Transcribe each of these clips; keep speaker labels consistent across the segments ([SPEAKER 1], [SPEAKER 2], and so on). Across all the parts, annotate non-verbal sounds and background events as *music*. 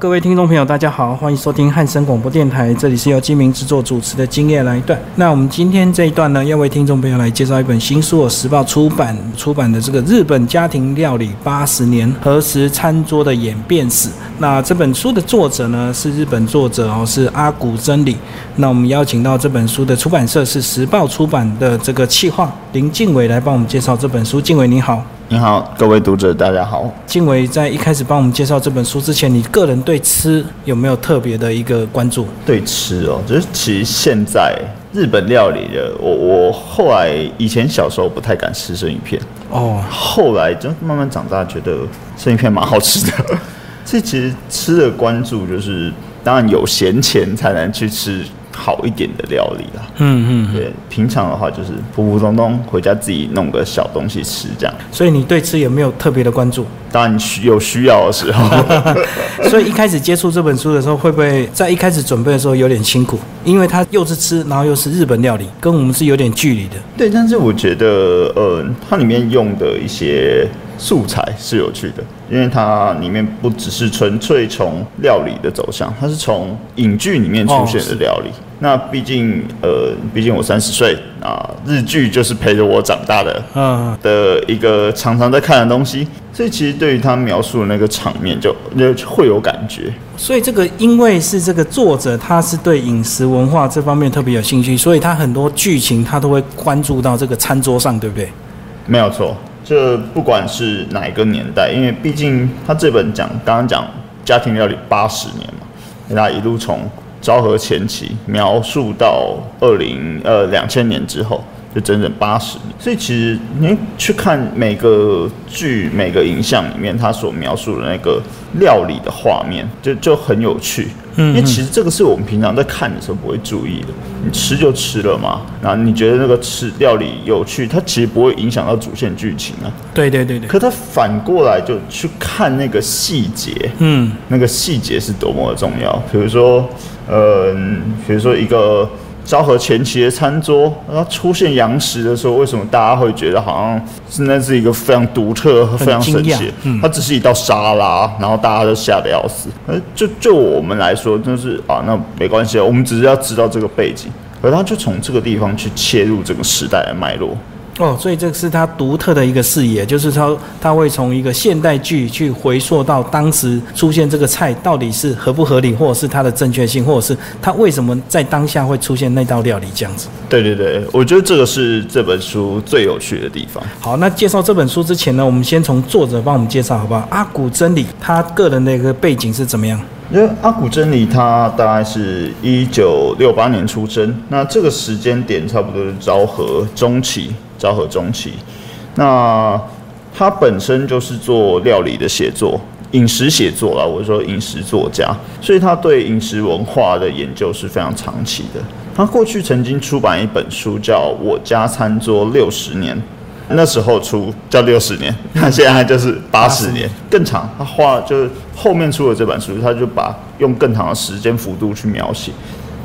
[SPEAKER 1] 各位听众朋友，大家好，欢迎收听汉声广播电台，这里是由金明制作主持的今夜来一段。那我们今天这一段呢，要为听众朋友来介绍一本新书哦，《时报》出版出版的这个《日本家庭料理八十年何时餐桌的演变史》。那这本书的作者呢，是日本作者哦，是阿古真理。那我们邀请到这本书的出版社是时报出版的这个企划林敬伟来帮我们介绍这本书。敬伟你好。
[SPEAKER 2] 你好，各位读者，大家好。
[SPEAKER 1] 静伟在一开始帮我们介绍这本书之前，你个人对吃有没有特别的一个关注？
[SPEAKER 2] 对吃哦，就是其实现在日本料理的，我我后来以前小时候不太敢吃生鱼片哦，后来就慢慢长大，觉得生鱼片蛮好吃的。*laughs* 这其实吃的关注就是，当然有闲钱才能去吃。好一点的料理啦，嗯嗯，对，平常的话就是普普通通回家自己弄个小东西吃这样。
[SPEAKER 1] 所以你对吃也没有特别的关注？
[SPEAKER 2] 当然需有需要的时候。*laughs*
[SPEAKER 1] 所以一开始接触这本书的时候，会不会在一开始准备的时候有点辛苦？因为它又是吃，然后又是日本料理，跟我们是有点距离的。
[SPEAKER 2] 对，但是我觉得，呃，它里面用的一些。素材是有趣的，因为它里面不只是纯粹从料理的走向，它是从影剧里面出现的料理。那毕竟，呃，毕竟我三十岁啊，日剧就是陪着我长大的，嗯，的一个常常在看的东西。所以其实对于他描述的那个场面，就就会有感觉。
[SPEAKER 1] 所以这个因为是这个作者，他是对饮食文化这方面特别有兴趣，所以他很多剧情他都会关注到这个餐桌上，对不对？
[SPEAKER 2] 没有错。这不管是哪一个年代，因为毕竟他这本讲刚刚讲家庭料理八十年嘛，他一路从昭和前期描述到二零呃两千年之后。就整整八十年，所以其实你去看每个剧、每个影像里面，他所描述的那个料理的画面，就就很有趣。嗯，因为其实这个是我们平常在看的时候不会注意的。你吃就吃了嘛，然后你觉得那个吃料理有趣，它其实不会影响到主线剧情啊。
[SPEAKER 1] 对对对对。
[SPEAKER 2] 可它反过来就去看那个细节，嗯，那个细节是多么的重要。比如说，呃，比如说一个。昭和前期的餐桌，然后出现洋食的时候，为什么大家会觉得好像是那是一个非常独特、非常神奇？它只是一道沙拉，然后大家都吓得要死。呃就就我们来说，就是啊，那没关系啊，我们只是要知道这个背景，而它就从这个地方去切入这个时代的脉络。
[SPEAKER 1] 哦，所以这个是他独特的一个视野，就是他他会从一个现代剧去回溯到当时出现这个菜到底是合不合理，或者是它的正确性，或者是它为什么在当下会出现那道料理这样子。
[SPEAKER 2] 对对对，我觉得这个是这本书最有趣的地方。
[SPEAKER 1] 好，那介绍这本书之前呢，我们先从作者帮我们介绍好不好？阿古真理他个人的一个背景是怎么样？
[SPEAKER 2] 因为阿古真理他大概是一九六八年出生，那这个时间点差不多是昭和中期。昭和中期，那他本身就是做料理的写作、饮食写作啦。我说饮食作家，所以他对饮食文化的研究是非常长期的。他过去曾经出版一本书，叫《我家餐桌六十年》，那时候出叫六十年，那 *laughs* 现在就是八十年，更长。他画就是后面出了这本书，他就把用更长的时间幅度去描写。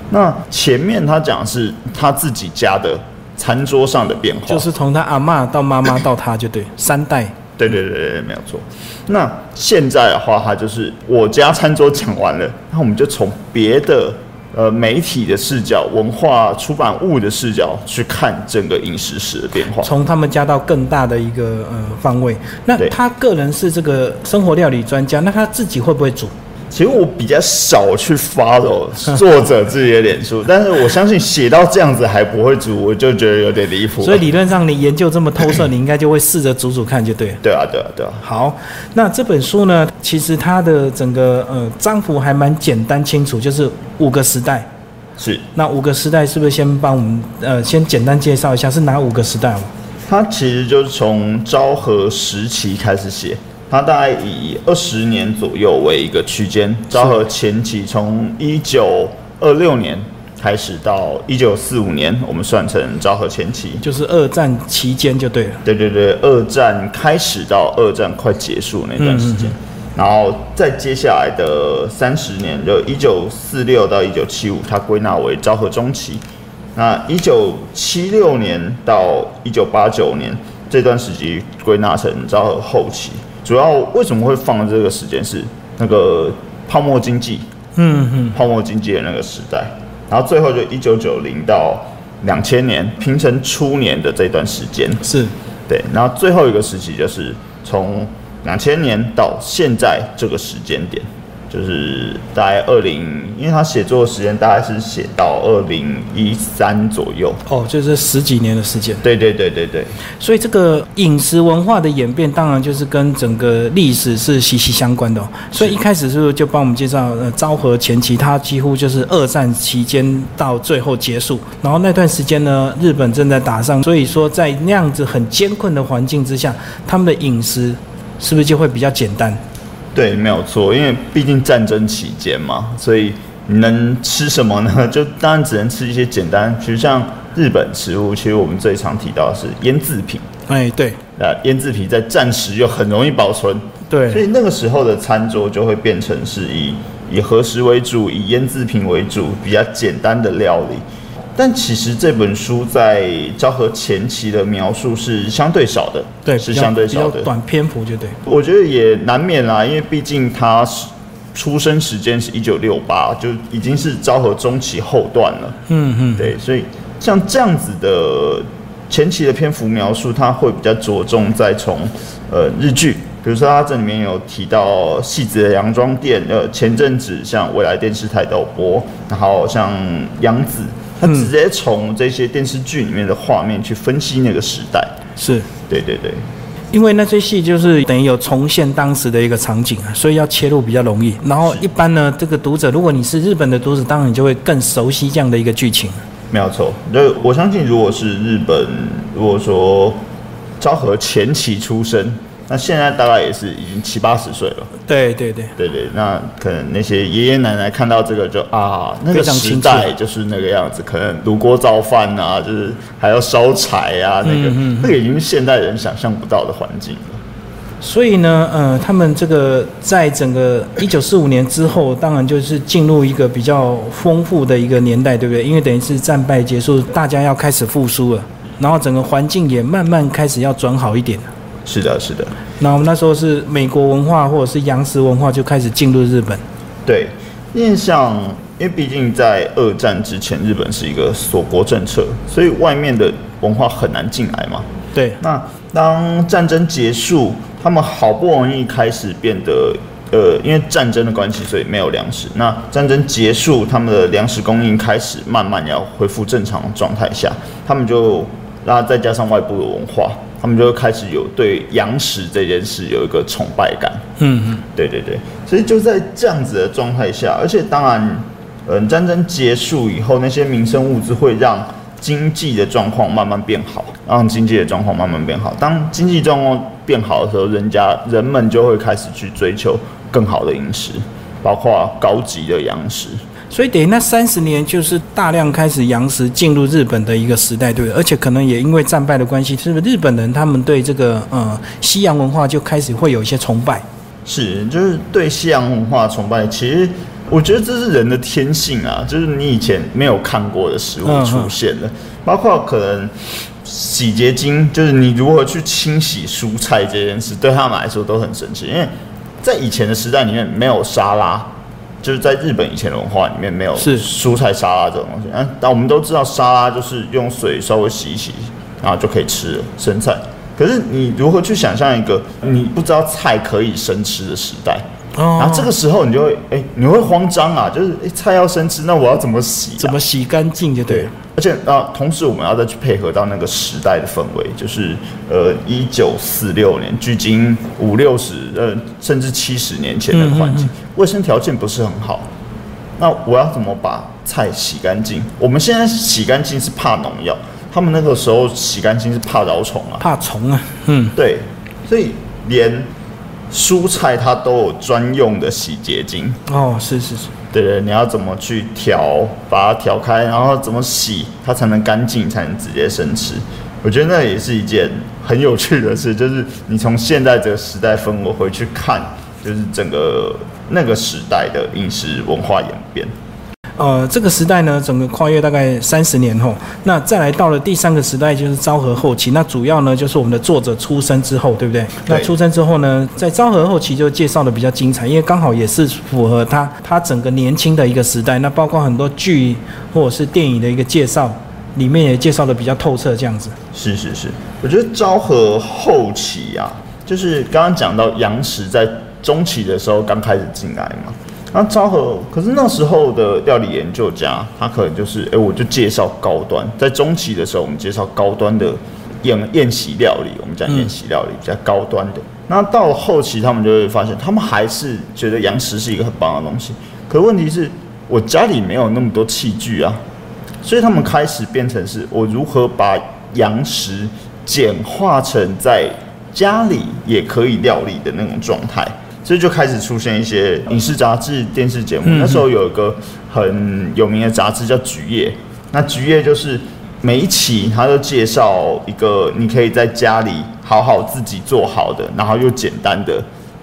[SPEAKER 2] 那前面他讲是他自己家的。餐桌上的变化，
[SPEAKER 1] 就是从他阿妈到妈妈到他就对 *laughs* 三代，
[SPEAKER 2] 对对对对，没有错。那现在的话，他就是我家餐桌讲完了，那我们就从别的呃媒体的视角、文化出版物的视角去看整个饮食史的变化，
[SPEAKER 1] 从他们家到更大的一个呃方位。那他个人是这个生活料理专家，那他自己会不会煮？
[SPEAKER 2] 其实我比较少去 follow *laughs* 作者自己的脸书，但是我相信写到这样子还不会煮，我就觉得有点离谱。
[SPEAKER 1] 所以理论上你研究这么透彻，你应该就会试着煮煮看，就对了。
[SPEAKER 2] 对啊，对啊，对啊。
[SPEAKER 1] 好，那这本书呢，其实它的整个呃章幅还蛮简单清楚，就是五个时代。
[SPEAKER 2] 是。
[SPEAKER 1] 那五个时代是不是先帮我们呃先简单介绍一下是哪五个时代
[SPEAKER 2] 它其实就是从昭和时期开始写。它大概以二十年左右为一个区间，昭和前期从一九二六年开始到一九四五年，我们算成昭和前期，
[SPEAKER 1] 就是二战期间就对了。
[SPEAKER 2] 对对对，二战开始到二战快结束那段时间，然后再接下来的三十年，就一九四六到一九七五，它归纳为昭和中期。那一九七六年到一九八九年这段时期归纳成昭和后期。主要为什么会放这个时间是那个泡沫经济，
[SPEAKER 1] 嗯嗯，
[SPEAKER 2] 泡沫经济的那个时代，然后最后就一九九零到两千年平成初年的这段时间，
[SPEAKER 1] 是。
[SPEAKER 2] 对，然后最后一个时期就是从两千年到现在这个时间点，就是大概二零，因为他写作的时间大概是写到二零一三左右。
[SPEAKER 1] 哦，就是十几年的时间。
[SPEAKER 2] 对对对对对，
[SPEAKER 1] 所以这个饮食文化的演变，当然就是跟整个历史是息息相关的、哦。所以一开始是不是就帮我们介绍，呃，昭和前期，它几乎就是二战期间到最后结束，然后那段时间呢，日本正在打仗，所以说在那样子很艰困的环境之下，他们的饮食是不是就会比较简单？
[SPEAKER 2] 对，没有错，因为毕竟战争期间嘛，所以你能吃什么呢？*laughs* 就当然只能吃一些简单，其实像日本食物，其实我们最常提到的是腌制品。
[SPEAKER 1] 哎，对
[SPEAKER 2] 啊，腌制品在战时又很容易保存，
[SPEAKER 1] 对所，
[SPEAKER 2] 以那个时候的餐桌就会变成是以以和食为主，以腌制品为主，比较简单的料理。但其实这本书在昭和前期的描述是相对少的，
[SPEAKER 1] 对，
[SPEAKER 2] 是相对少的。
[SPEAKER 1] 短篇幅，就对。
[SPEAKER 2] 我觉得也难免啦，因为毕竟他是出生时间是一九六八，就已经是昭和中期后段了。
[SPEAKER 1] 嗯嗯，
[SPEAKER 2] 对，所以像这样子的前期的篇幅描述，他会比较着重在从呃日剧，比如说他这里面有提到戏子的洋装店，呃，前阵子像未来电视台都有播，然后像杨子，他直接从这些电视剧里面的画面去分析那个时代。
[SPEAKER 1] 是。
[SPEAKER 2] 对对对，
[SPEAKER 1] 因为那些戏就是等于有重现当时的一个场景啊，所以要切入比较容易。然后一般呢，这个读者，如果你是日本的读者，当然你就会更熟悉这样的一个剧情。
[SPEAKER 2] 没有错。就我相信，如果是日本，如果说昭和前期出生，那现在大概也是已经七八十岁了。
[SPEAKER 1] 对对对，
[SPEAKER 2] 对对，那可能那些爷爷奶奶看到这个就啊，那个时代就是那个样子，可能炉锅造饭啊，就是还要烧柴啊，那个、
[SPEAKER 1] 嗯
[SPEAKER 2] 那个已经是现代人想象不到的环境了。
[SPEAKER 1] 所以呢，呃，他们这个在整个一九四五年之后，当然就是进入一个比较丰富的一个年代，对不对？因为等于是战败结束，大家要开始复苏了，然后整个环境也慢慢开始要转好一点。
[SPEAKER 2] 是的，是的，
[SPEAKER 1] 那我们那时候是美国文化或者是洋食文化就开始进入日本。
[SPEAKER 2] 对，因为像因为毕竟在二战之前，日本是一个锁国政策，所以外面的文化很难进来嘛。
[SPEAKER 1] 对，
[SPEAKER 2] 那当战争结束，他们好不容易开始变得，呃，因为战争的关系，所以没有粮食。那战争结束，他们的粮食供应开始慢慢要恢复正常状态下，他们就，然后再加上外部的文化，他们就会开始有对羊食这件事有一个崇拜感。
[SPEAKER 1] 嗯嗯，
[SPEAKER 2] 对对对，所以就在这样子的状态下，而且当然，嗯，战争结束以后，那些民生物资会让经济的状况慢慢变好，让经济的状况慢慢变好。当经济状况变好的时候，人家人们就会开始去追求更好的饮食，包括高级的羊食。
[SPEAKER 1] 所以等于那三十年就是大量开始洋食进入日本的一个时代，对？而且可能也因为战败的关系，是不是日本人他们对这个呃西洋文化就开始会有一些崇拜？
[SPEAKER 2] 是，就是对西洋文化崇拜，其实我觉得这是人的天性啊，就是你以前没有看过的食物出现了，包括可能洗洁精，就是你如何去清洗蔬菜这件事，对他们来说都很神奇，因为在以前的时代里面没有沙拉。就是在日本以前的文化里面没有
[SPEAKER 1] 是
[SPEAKER 2] 蔬菜沙拉这种东西，嗯，但我们都知道沙拉就是用水稍微洗一洗，然后就可以吃了生菜。可是你如何去想象一个你不知道菜可以生吃的时代？
[SPEAKER 1] 哦
[SPEAKER 2] 然后这个时候你就会哎、你会慌张啊，就是哎、菜要生吃，那我要怎么洗、啊？
[SPEAKER 1] 怎么洗干净就对了。
[SPEAKER 2] 而且啊，同时我们要再去配合到那个时代的氛围，就是呃，一九四六年，距今五六十呃，甚至七十年前的环境，卫生条件不是很好。那我要怎么把菜洗干净？我们现在洗干净是怕农药，他们那个时候洗干净是怕饶虫啊。
[SPEAKER 1] 怕虫啊，嗯，
[SPEAKER 2] 对，所以连蔬菜它都有专用的洗洁精。
[SPEAKER 1] 哦，是是是，
[SPEAKER 2] 对对，你要怎么去调，把它调开，然后怎么洗，它才能干净，才能直接生吃。我觉得那也是一件很有趣的事，就是你从现在这个时代氛围回去看，就是整个那个时代的饮食文化演变。
[SPEAKER 1] 呃，这个时代呢，整个跨越大概三十年后，那再来到了第三个时代，就是昭和后期。那主要呢，就是我们的作者出生之后，对不对？那出生之后呢，在昭和后期就介绍的比较精彩，因为刚好也是符合他他整个年轻的一个时代。那包括很多剧或者是电影的一个介绍，里面也介绍的比较透彻，这样子。
[SPEAKER 2] 是是是，我觉得昭和后期啊，就是刚刚讲到杨时在中期的时候刚开始进来嘛。那昭和，可是那时候的料理研究家，他可能就是，哎，我就介绍高端。在中期的时候，我们介绍高端的宴宴席料理，我们讲宴席料理比较高端的。那到了后期，他们就会发现，他们还是觉得洋食是一个很棒的东西。可问题是，我家里没有那么多器具啊，所以他们开始变成是我如何把洋食简化成在家里也可以料理的那种状态。所以就开始出现一些影视杂志、电视节目。那时候有一个很有名的杂志叫《橘叶》，那《橘叶》就是每一期它都介绍一个你可以在家里好好自己做好的，然后又简单的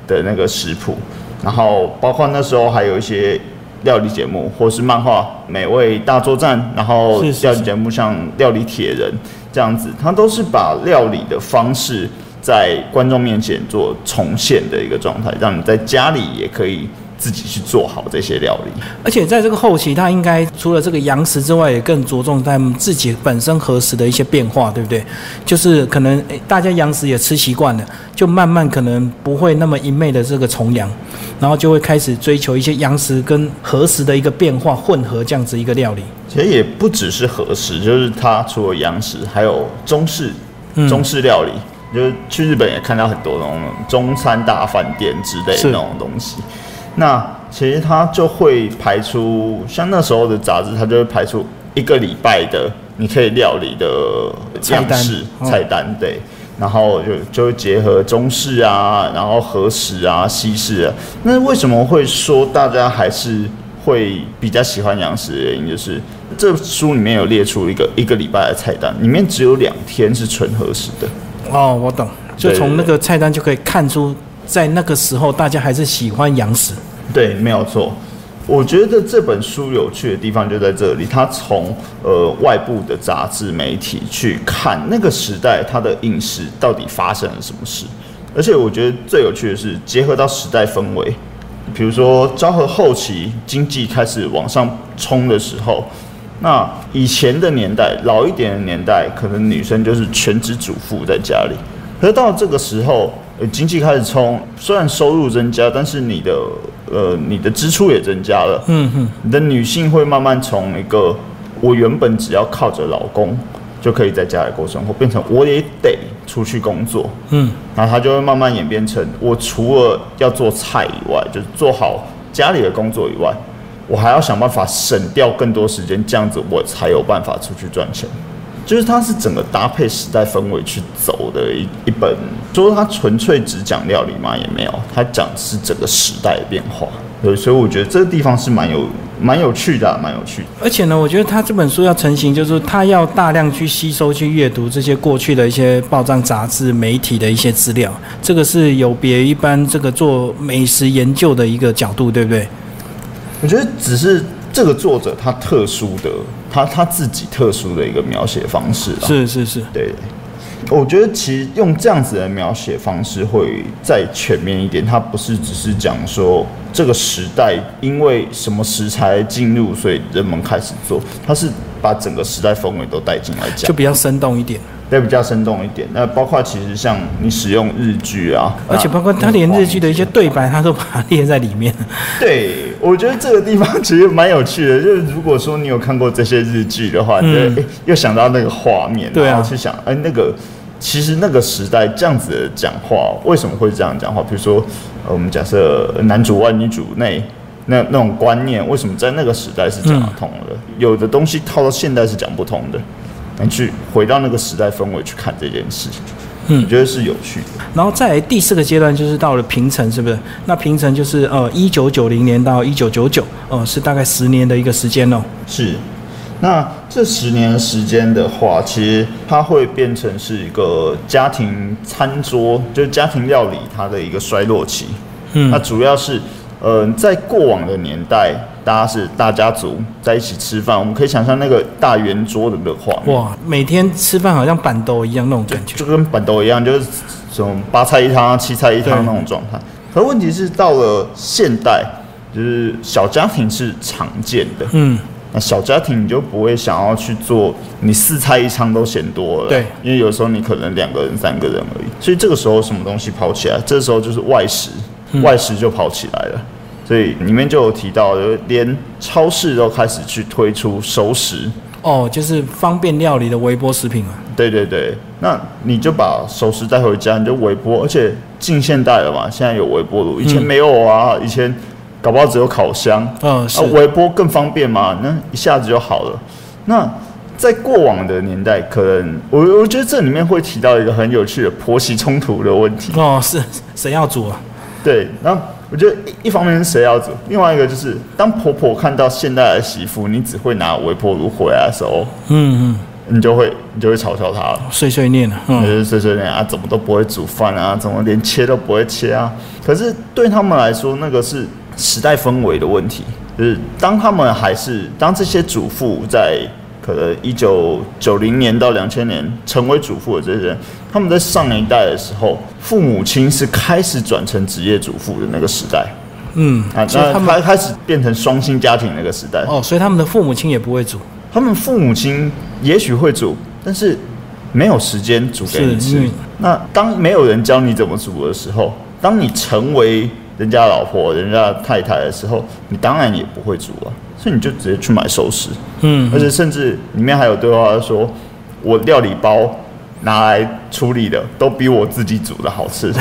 [SPEAKER 2] 的那个食谱。然后包括那时候还有一些料理节目，或是漫画《美味大作战》，然后料理节目像《料理铁人》这样子，它都是把料理的方式。在观众面前做重现的一个状态，让你在家里也可以自己去做好这些料理。
[SPEAKER 1] 而且在这个后期，他应该除了这个洋食之外，也更着重在自己本身和食的一些变化，对不对？就是可能大家洋食也吃习惯了，就慢慢可能不会那么一昧的这个崇洋，然后就会开始追求一些洋食跟和食的一个变化混合这样子一个料理。
[SPEAKER 2] 其实也不只是和食，就是它除了洋食，还有中式中式料理。就是去日本也看到很多那种中餐大饭店之类的那种东西，那其实它就会排出像那时候的杂志，它就会排出一个礼拜的你可以料理的样式菜单，对，然后就就会结合中式啊，然后和食啊、西式啊。那为什么会说大家还是会比较喜欢洋食的原因，就是这书里面有列出一个一个礼拜的菜单，里面只有两天是纯和食的。
[SPEAKER 1] 哦，我懂，就从那个菜单就可以看出，在那个时候大家还是喜欢洋食。
[SPEAKER 2] 对，没有错。我觉得这本书有趣的地方就在这里，他从呃外部的杂志媒体去看那个时代它的饮食到底发生了什么事，而且我觉得最有趣的是结合到时代氛围，比如说昭和后期经济开始往上冲的时候。那以前的年代，老一点的年代，可能女生就是全职主妇在家里。可是到这个时候，呃，经济开始冲，虽然收入增加，但是你的呃你的支出也增加了。嗯哼，你的女性会慢慢从一个我原本只要靠着老公就可以在家里过生活，变成我也得出去工作。嗯，然后她就会慢慢演变成，我除了要做菜以外，就是做好家里的工作以外。我还要想办法省掉更多时间，这样子我才有办法出去赚钱。就是它是整个搭配时代氛围去走的一一本，说它纯粹只讲料理嘛也没有，它讲是整个时代的变化。对，所以我觉得这个地方是蛮有蛮有趣的，蛮有趣。
[SPEAKER 1] 而且呢，我觉得他这本书要成型，就是他要大量去吸收、去阅读这些过去的一些报章、杂志、媒体的一些资料，这个是有别一般这个做美食研究的一个角度，对不对？
[SPEAKER 2] 我觉得只是这个作者他特殊的，他他自己特殊的一个描写方式
[SPEAKER 1] 是是是，
[SPEAKER 2] 对。我觉得其实用这样子的描写方式会再全面一点，他不是只是讲说这个时代因为什么食材进入，所以人们开始做，他是把整个时代氛围都带进来讲，
[SPEAKER 1] 就比较生动一点。
[SPEAKER 2] 对，比较生动一点。那包括其实像你使用日剧啊，
[SPEAKER 1] 而且包括他连日剧的一些对白，他都把它列在里面。
[SPEAKER 2] 对，我觉得这个地方其实蛮有趣的。就是如果说你有看过这些日剧的话，嗯，又想到那个画面，对啊，去想，哎，那个其实那个时代这样子的讲话，为什么会这样讲话？比如说，我们假设男主外女主内，那那种观念，为什么在那个时代是讲得通的？有的东西套到现代是讲不通的。你去回到那个时代氛围去看这件事情，嗯，我觉得是有趣的。
[SPEAKER 1] 然后在第四个阶段就是到了平成，是不是？那平成就是呃一九九零年到一九九九，呃是大概十年的一个时间哦。
[SPEAKER 2] 是，那这十年时间的话，其实它会变成是一个家庭餐桌，就是家庭料理它的一个衰落期。嗯，那主要是呃，在过往的年代，大家是大家族在一起吃饭，我们可以想象那个大圆桌的那个画面，
[SPEAKER 1] 哇，每天吃饭好像板豆一样那种感觉。
[SPEAKER 2] 就跟板豆一样，就是什么八菜一汤、七菜一汤那种状态。可问题是到了现代，就是小家庭是常见的，
[SPEAKER 1] 嗯，
[SPEAKER 2] 那小家庭你就不会想要去做，你四菜一汤都嫌多了，
[SPEAKER 1] 对，
[SPEAKER 2] 因为有时候你可能两个人、三个人而已，所以这个时候什么东西跑起来？这时候就是外食，外食就跑起来了。所以里面就有提到，连超市都开始去推出熟食，
[SPEAKER 1] 哦，就是方便料理的微波食品啊。
[SPEAKER 2] 对对对，那你就把熟食带回家，你就微波，而且近现代了嘛，现在有微波炉，以前没有啊，以前搞不好只有烤箱，
[SPEAKER 1] 嗯，是
[SPEAKER 2] 啊，微波更方便嘛，那一下子就好了。那在过往的年代，可能我我觉得这里面会提到一个很有趣的婆媳冲突的问题。
[SPEAKER 1] 哦，是谁要煮啊？
[SPEAKER 2] 对，然后我觉得一一方面是谁要煮，另外一个就是当婆婆看到现代的媳妇，你只会拿微波炉回来的时候，
[SPEAKER 1] 嗯嗯
[SPEAKER 2] 你就会你就会嘲笑她了。
[SPEAKER 1] 嗯，碎碎念啊，
[SPEAKER 2] 就
[SPEAKER 1] 嗯，
[SPEAKER 2] 是碎碎念啊，怎么都不会煮饭啊，怎么连切都不会切啊？可是对他们来说，那个是时代氛围的问题。就是当他们还是当这些主妇在可能一九九零年到两千年成为主妇的这些人，他们在上一代的时候，父母亲是开始转成职业主妇的那个时代
[SPEAKER 1] 嗯，
[SPEAKER 2] 啊，那
[SPEAKER 1] 他们
[SPEAKER 2] 开开始变成双薪家庭那个时代。
[SPEAKER 1] 哦，所以他们的父母亲也不会煮，
[SPEAKER 2] 他们父母亲也许会煮，但是没有时间煮给你吃。那当没有人教你怎么煮的时候，当你成为人家老婆、人家太太的时候，你当然也不会煮啊，所以你就直接去买熟食。
[SPEAKER 1] 嗯
[SPEAKER 2] 而且甚至里面还有对话说，我料理包拿来处理的都比我自己煮的好吃。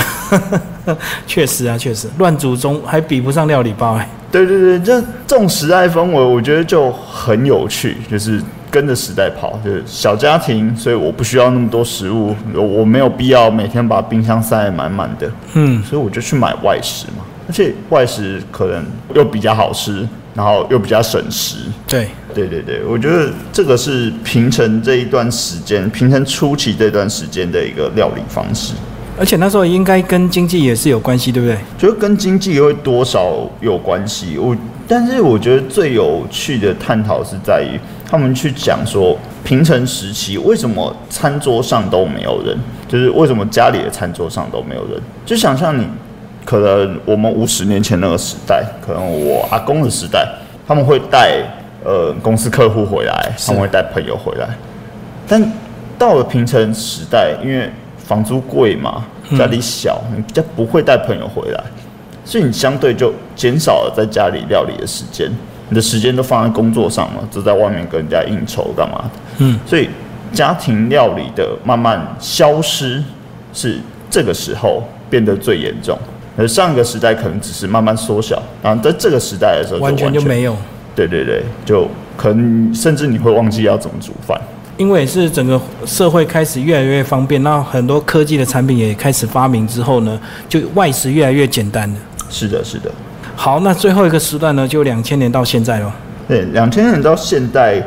[SPEAKER 2] *laughs*
[SPEAKER 1] 确实啊，确实，乱煮中还比不上料理包哎。
[SPEAKER 2] 对对对，这这种时代氛围，我觉得就很有趣，就是跟着时代跑，就是小家庭，所以我不需要那么多食物，我我没有必要每天把冰箱塞得满满的，
[SPEAKER 1] 嗯，
[SPEAKER 2] 所以我就去买外食嘛，而且外食可能又比较好吃，然后又比较省时。
[SPEAKER 1] 对，
[SPEAKER 2] 对对对，我觉得这个是平成这一段时间，平成初期这段时间的一个料理方式。
[SPEAKER 1] 而且那时候应该跟经济也是有关系，对不对？
[SPEAKER 2] 觉得跟经济会多少有关系。我但是我觉得最有趣的探讨是在于他们去讲说平成时期为什么餐桌上都没有人，就是为什么家里的餐桌上都没有人。就想象你可能我们五十年前那个时代，可能我阿公的时代，他们会带呃公司客户回来，他们会带朋友回来，但到了平成时代，因为房租贵嘛，家里小，你比较不会带朋友回来，所以你相对就减少了在家里料理的时间，你的时间都放在工作上了，就在外面跟人家应酬干嘛的，
[SPEAKER 1] 嗯，
[SPEAKER 2] 所以家庭料理的慢慢消失，是这个时候变得最严重。而上个时代可能只是慢慢缩小，然后在这个时代的时候
[SPEAKER 1] 完全就没有，
[SPEAKER 2] 对对对，就可能甚至你会忘记要怎么煮饭。
[SPEAKER 1] 因为是整个社会开始越来越方便，那很多科技的产品也开始发明之后呢，就外食越来越简单了。
[SPEAKER 2] 是的，是的。
[SPEAKER 1] 好，那最后一个时段呢，就两千年到现在了。
[SPEAKER 2] 对，两千年到现在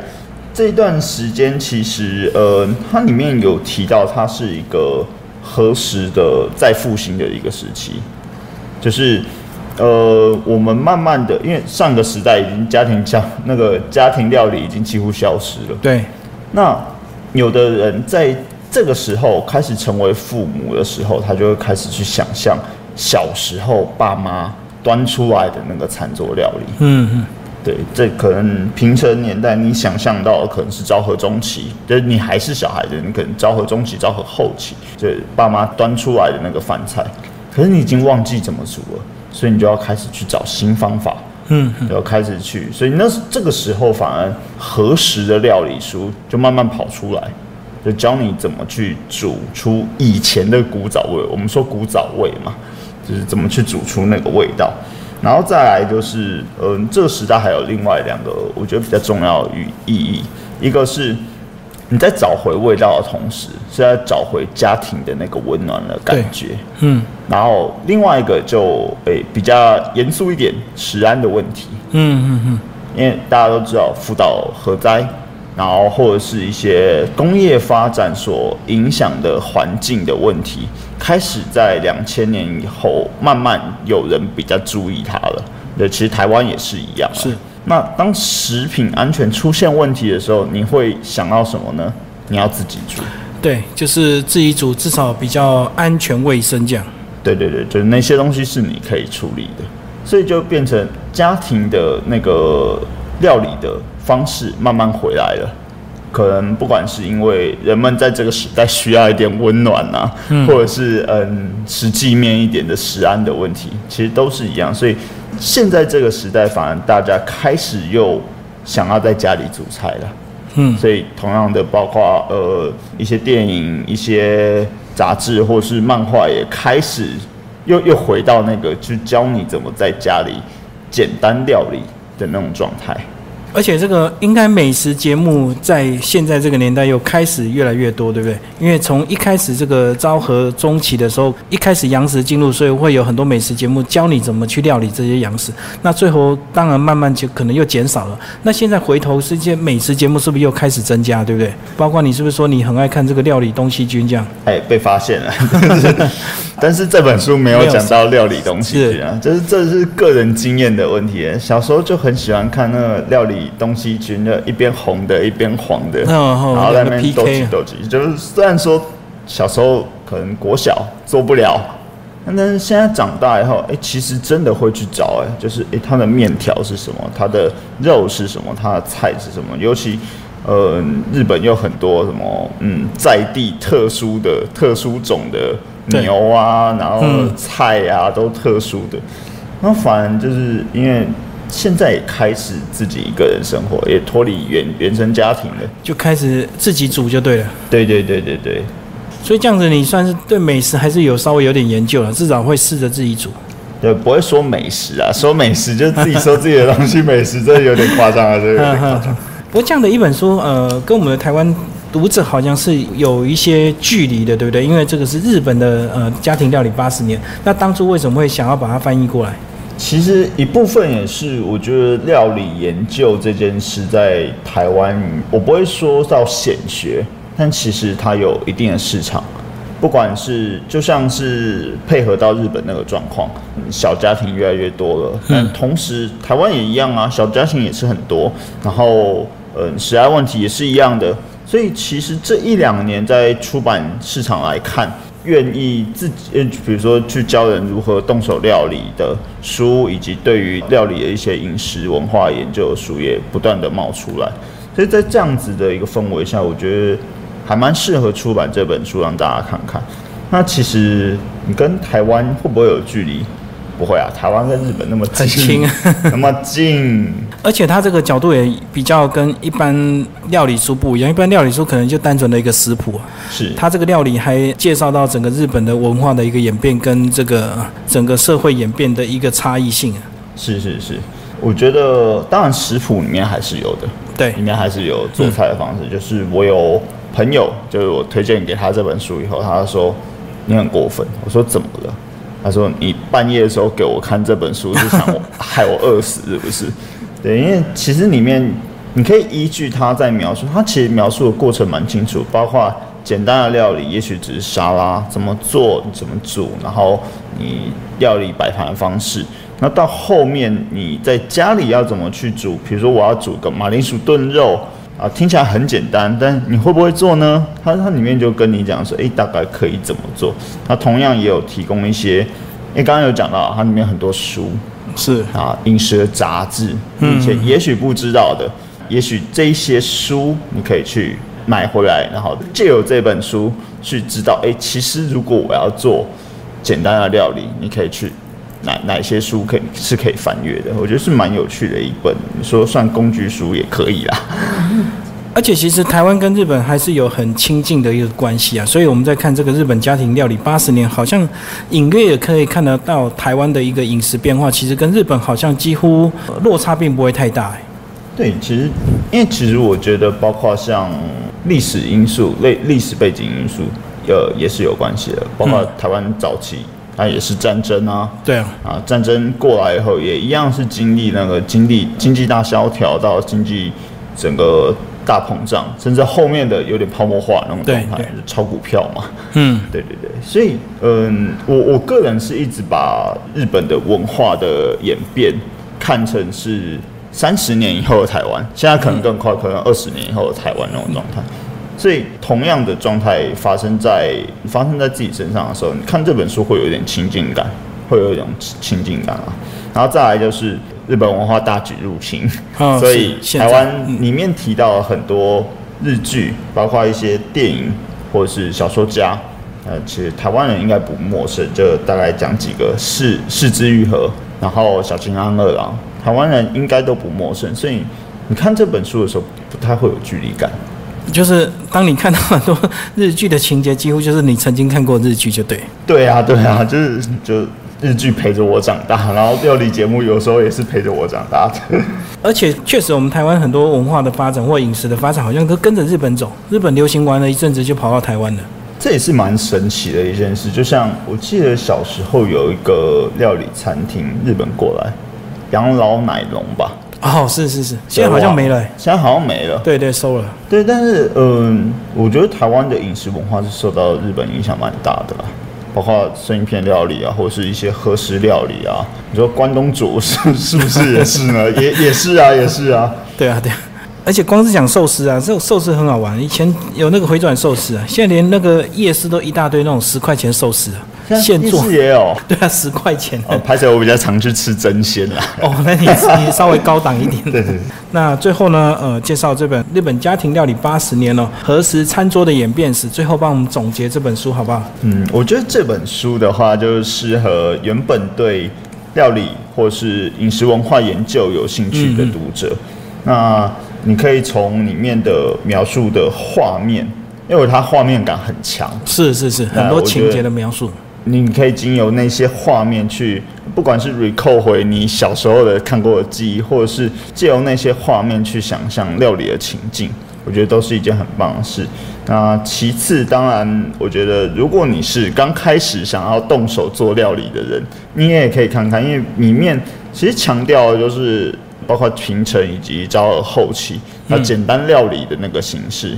[SPEAKER 2] 这一段时间，其实呃，它里面有提到，它是一个何时的再复兴的一个时期，就是呃，我们慢慢的，因为上个时代已经家庭家那个家庭料理已经几乎消失了，
[SPEAKER 1] 对，
[SPEAKER 2] 那有的人在这个时候开始成为父母的时候，他就会开始去想象小时候爸妈端出来的那个餐桌料理。
[SPEAKER 1] 嗯嗯，
[SPEAKER 2] 对，这可能平成年代你想象到的可能是昭和中期，就是你还是小孩子，你可能昭和中期、昭和后期，就是爸妈端出来的那个饭菜，可是你已经忘记怎么煮了，所以你就要开始去找新方法。
[SPEAKER 1] 嗯
[SPEAKER 2] 就要开始去，所以那这个时候反而合时的料理书就慢慢跑出来，就教你怎么去煮出以前的古早味。我们说古早味嘛，就是怎么去煮出那个味道。然后再来就是，嗯，这个时代还有另外两个我觉得比较重要的意意义，一个是你在找回味道的同时，是在找回家庭的那个温暖的感觉。
[SPEAKER 1] 嗯
[SPEAKER 2] 然后另外一个就诶、比较严肃一点，食安的问题，
[SPEAKER 1] 嗯嗯嗯，
[SPEAKER 2] 因为大家都知道福岛核灾，然后或者是一些工业发展所影响的环境的问题，开始在两千年以后慢慢有人比较注意它了。对，其实台湾也是一样。
[SPEAKER 1] 是。
[SPEAKER 2] 那当食品安全出现问题的时候，你会想到什么呢？你要自己煮。
[SPEAKER 1] 对，就是自己煮，至少比较安全卫生这样。
[SPEAKER 2] 对对对，就是那些东西是你可以处理的，所以就变成家庭的那个料理的方式慢慢回来了。可能不管是因为人们在这个时代需要一点温暖呐，或者是嗯实际面一点的食安的问题，其实都是一样。所以现在这个时代，反而大家开始又想要在家里煮菜了。嗯，所以同样的，包括呃一些电影、一些。杂志或是漫画也开始又又回到那个，去教你怎么在家里简单料理的那种状态。
[SPEAKER 1] 而且这个应该美食节目在现在这个年代又开始越来越多，对不对？因为从一开始这个昭和中期的时候，一开始洋食进入，所以会有很多美食节目教你怎么去料理这些洋食。那最后当然慢慢就可能又减少了。那现在回头这些美食节目是不是又开始增加，对不对？包括你是不是说你很爱看这个料理东西君这样？
[SPEAKER 2] 哎，被发现了。但是这本书没有讲到料理东西君啊，就是这是个人经验的问题。小时候就很喜欢看那个料理。东西菌的一边红的，一边黄的，然后在那边斗鸡斗鸡。就是虽然说小时候可能国小做不了，但是现在长大以后，哎，其实真的会去找，哎，就是哎，它的面条是什么？它的肉是什么？它的菜是什么？尤其呃，日本有很多什么嗯，在地特殊的、特殊种的牛啊，然后菜啊都特殊的。那反正就是因为。现在也开始自己一个人生活，也脱离原原生家庭了，
[SPEAKER 1] 就开始自己煮就对了。
[SPEAKER 2] 对对对对对，
[SPEAKER 1] 所以这样子你算是对美食还是有稍微有点研究了，至少会试着自己煮。
[SPEAKER 2] 对，不会说美食啊，说美食就自己说自己的东西美食，这有点夸张啊，这个。*laughs*
[SPEAKER 1] 不过这样的一本书，呃，跟我们的台湾读者好像是有一些距离的，对不对？因为这个是日本的呃家庭料理八十年，那当初为什么会想要把它翻译过来？
[SPEAKER 2] 其实一部分也是，我觉得料理研究这件事在台湾，我不会说到显学，但其实它有一定的市场。不管是就像是配合到日本那个状况，小家庭越来越多了，但同时台湾也一样啊，小家庭也是很多，然后嗯，食安问题也是一样的。所以其实这一两年在出版市场来看。愿意自己，呃，比如说去教人如何动手料理的书，以及对于料理的一些饮食文化研究的书，也不断的冒出来。所以在这样子的一个氛围下，我觉得还蛮适合出版这本书，让大家看看。那其实你跟台湾会不会有距离？不会啊，台湾跟日本那么近，*laughs* 那么近，
[SPEAKER 1] 而且它这个角度也比较跟一般料理书不一样。一般料理书可能就单纯的一个食谱，
[SPEAKER 2] 是
[SPEAKER 1] 它这个料理还介绍到整个日本的文化的一个演变，跟这个整个社会演变的一个差异性。
[SPEAKER 2] 是是是，我觉得当然食谱里面还是有的，
[SPEAKER 1] 对，
[SPEAKER 2] 里面还是有做菜的方式。就是我有朋友，就是我推荐给他这本书以后，他说你很过分。我说怎么了？他说：“你半夜的时候给我看这本书，是想 *laughs* 害我饿死，是不是？对，因为其实里面你可以依据他在描述，他其实描述的过程蛮清楚，包括简单的料理，也许只是沙拉怎么做、怎么煮，然后你料理摆盘的方式，那到后面你在家里要怎么去煮，比如说我要煮个马铃薯炖肉。”啊，听起来很简单，但你会不会做呢？它它里面就跟你讲说，诶，大概可以怎么做？它同样也有提供一些，因为刚刚有讲到，它里面很多书
[SPEAKER 1] 是
[SPEAKER 2] 啊，饮食的杂志，并且也许不知道的，也许这些书你可以去买回来，然后借由这本书去知道，诶，其实如果我要做简单的料理，你可以去。哪哪些书可以是可以翻阅的？我觉得是蛮有趣的一本，你说算工具书也可以啦。*laughs*
[SPEAKER 1] 而且其实台湾跟日本还是有很亲近的一个关系啊，所以我们在看这个日本家庭料理八十年，好像隐约也可以看得到台湾的一个饮食变化，其实跟日本好像几乎落差并不会太大。
[SPEAKER 2] 对，其实因为其实我觉得包括像历史因素、历历史背景因素，呃，也是有关系的，包括台湾早期。那也是战争啊，
[SPEAKER 1] 对啊，
[SPEAKER 2] 啊，战争过来以后也一样是经历那个经历经济大萧条到经济整个大膨胀，甚至后面的有点泡沫化那种状态，炒股票嘛，嗯，*laughs* 对对对，所以嗯，我我个人是一直把日本的文化的演变看成是三十年以后的台湾，现在可能更快，可能二十年以后的台湾那种状态。所以同样的状态发生在发生在自己身上的时候，你看这本书会有一点亲近感，会有一种亲近感啊。然后再来就是日本文化大举入侵，
[SPEAKER 1] 嗯 *laughs*
[SPEAKER 2] 所以台湾里面提到了很多日剧，包括一些电影或者是小说家。呃，其实台湾人应该不陌生，就大概讲几个四四之愈合，然后小金安二郎，台湾人应该都不陌生。所以你看这本书的时候，不太会有距离感。
[SPEAKER 1] 就是当你看到很多日剧的情节，几乎就是你曾经看过日剧，就对。
[SPEAKER 2] 对啊，对啊，就是就日剧陪着我长大，然后料理节目有时候也是陪着我长大的。*laughs*
[SPEAKER 1] 而且确实，我们台湾很多文化的发展或饮食的发展，好像都跟着日本走。日本流行完了一阵子，就跑到台湾了。
[SPEAKER 2] 这也是蛮神奇的一件事。就像我记得小时候有一个料理餐厅，日本过来，养老奶龙吧，
[SPEAKER 1] 哦，是是是，现在好像没了、欸。
[SPEAKER 2] 现在好像没了。
[SPEAKER 1] 对对，收了。
[SPEAKER 2] 对，但是嗯，我觉得台湾的饮食文化是受到日本影响蛮大的啦，包括生鱼片料理啊，或者是一些和食料理啊。你说关东煮是是不是也是呢？*laughs* 也也是啊，也是啊。
[SPEAKER 1] 对啊对啊。而且光是讲寿司啊，这种寿司很好玩。以前有那个回转寿司啊，现在连那个夜市都一大堆那种十块钱寿司啊，现做
[SPEAKER 2] 也有。*laughs*
[SPEAKER 1] 对啊，十块钱。
[SPEAKER 2] 哦，拍起来我比较常去吃真鲜啦。*laughs*
[SPEAKER 1] 哦，那你你稍微高档一点。*laughs*
[SPEAKER 2] 对对对。
[SPEAKER 1] 那最后呢，呃，介绍这本《日本家庭料理八十年》哦，何时餐桌的演变史，最后帮我们总结这本书好不好？
[SPEAKER 2] 嗯，我觉得这本书的话，就是适合原本对料理或是饮食文化研究有兴趣的读者。那你可以从里面的描述的画面，因为它画面感很强，
[SPEAKER 1] 是是是，很多情节的描述。
[SPEAKER 2] 你可以经由那些画面去，不管是 recall 回你小时候的看过的记忆，或者是借由那些画面去想象料理的情境，我觉得都是一件很棒的事。那其次，当然，我觉得如果你是刚开始想要动手做料理的人，你也可以看看，因为里面其实强调的就是包括平成以及招后期，那简单料理的那个形式。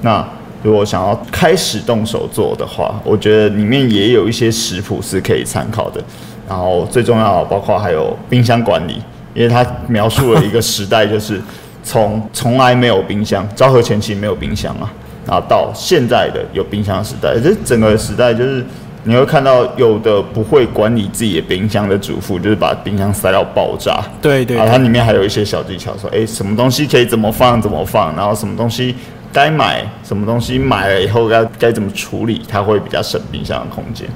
[SPEAKER 2] 那如果想要开始动手做的话，我觉得里面也有一些食谱是可以参考的。然后最重要，包括还有冰箱管理，因为它描述了一个时代，就是从 *laughs* 从来没有冰箱，昭和前期没有冰箱啊，然后到现在的有冰箱时代，这整个时代就是你会看到有的不会管理自己的冰箱的主妇，就是把冰箱塞到爆炸。
[SPEAKER 1] 对对
[SPEAKER 2] 啊，它里面还有一些小技巧，说，哎，什么东西可以怎么放怎么放，然后什么东西该买，什么东西买了以后该该怎么处理，它会比较省冰箱的空间。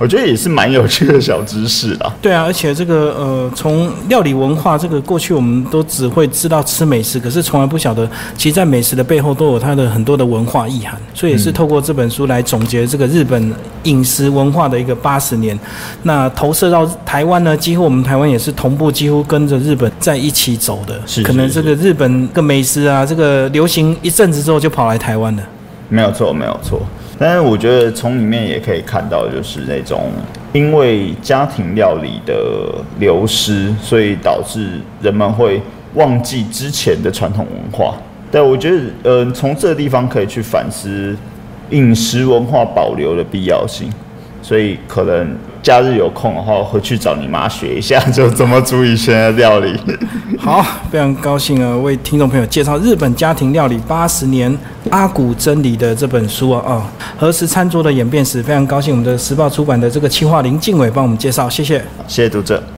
[SPEAKER 2] 我觉得也是蛮有趣的小知识啦。
[SPEAKER 1] 对啊，而且这个呃，从料理文化这个过去我们都只会知道吃美食，可是从来不晓得，其实在美食的背后都有它的很多的文化意涵。所以也是透过这本书来总结这个日本饮食文化的一个八十年。那投射到台湾呢，几乎我们台湾也是同步，几乎跟着日本在一起走的。
[SPEAKER 2] 是
[SPEAKER 1] 可能这个日本个美食啊，这个流行一阵子之后就跑来台湾了。
[SPEAKER 2] 没有错，没有错。但是我觉得从里面也可以看到，就是那种因为家庭料理的流失，所以导致人们会忘记之前的传统文化。但我觉得，嗯，从这个地方可以去反思饮食文化保留的必要性。所以可能假日有空的话，回去找你妈学一下，*laughs* 就怎么煮以前的料理。*laughs*
[SPEAKER 1] 好，非常高兴啊，为听众朋友介绍日本家庭料理八十年阿古真理的这本书啊啊，何时餐桌的演变史，非常高兴我们的时报出版的这个企划林敬伟帮我们介绍，谢谢。
[SPEAKER 2] 谢谢读者。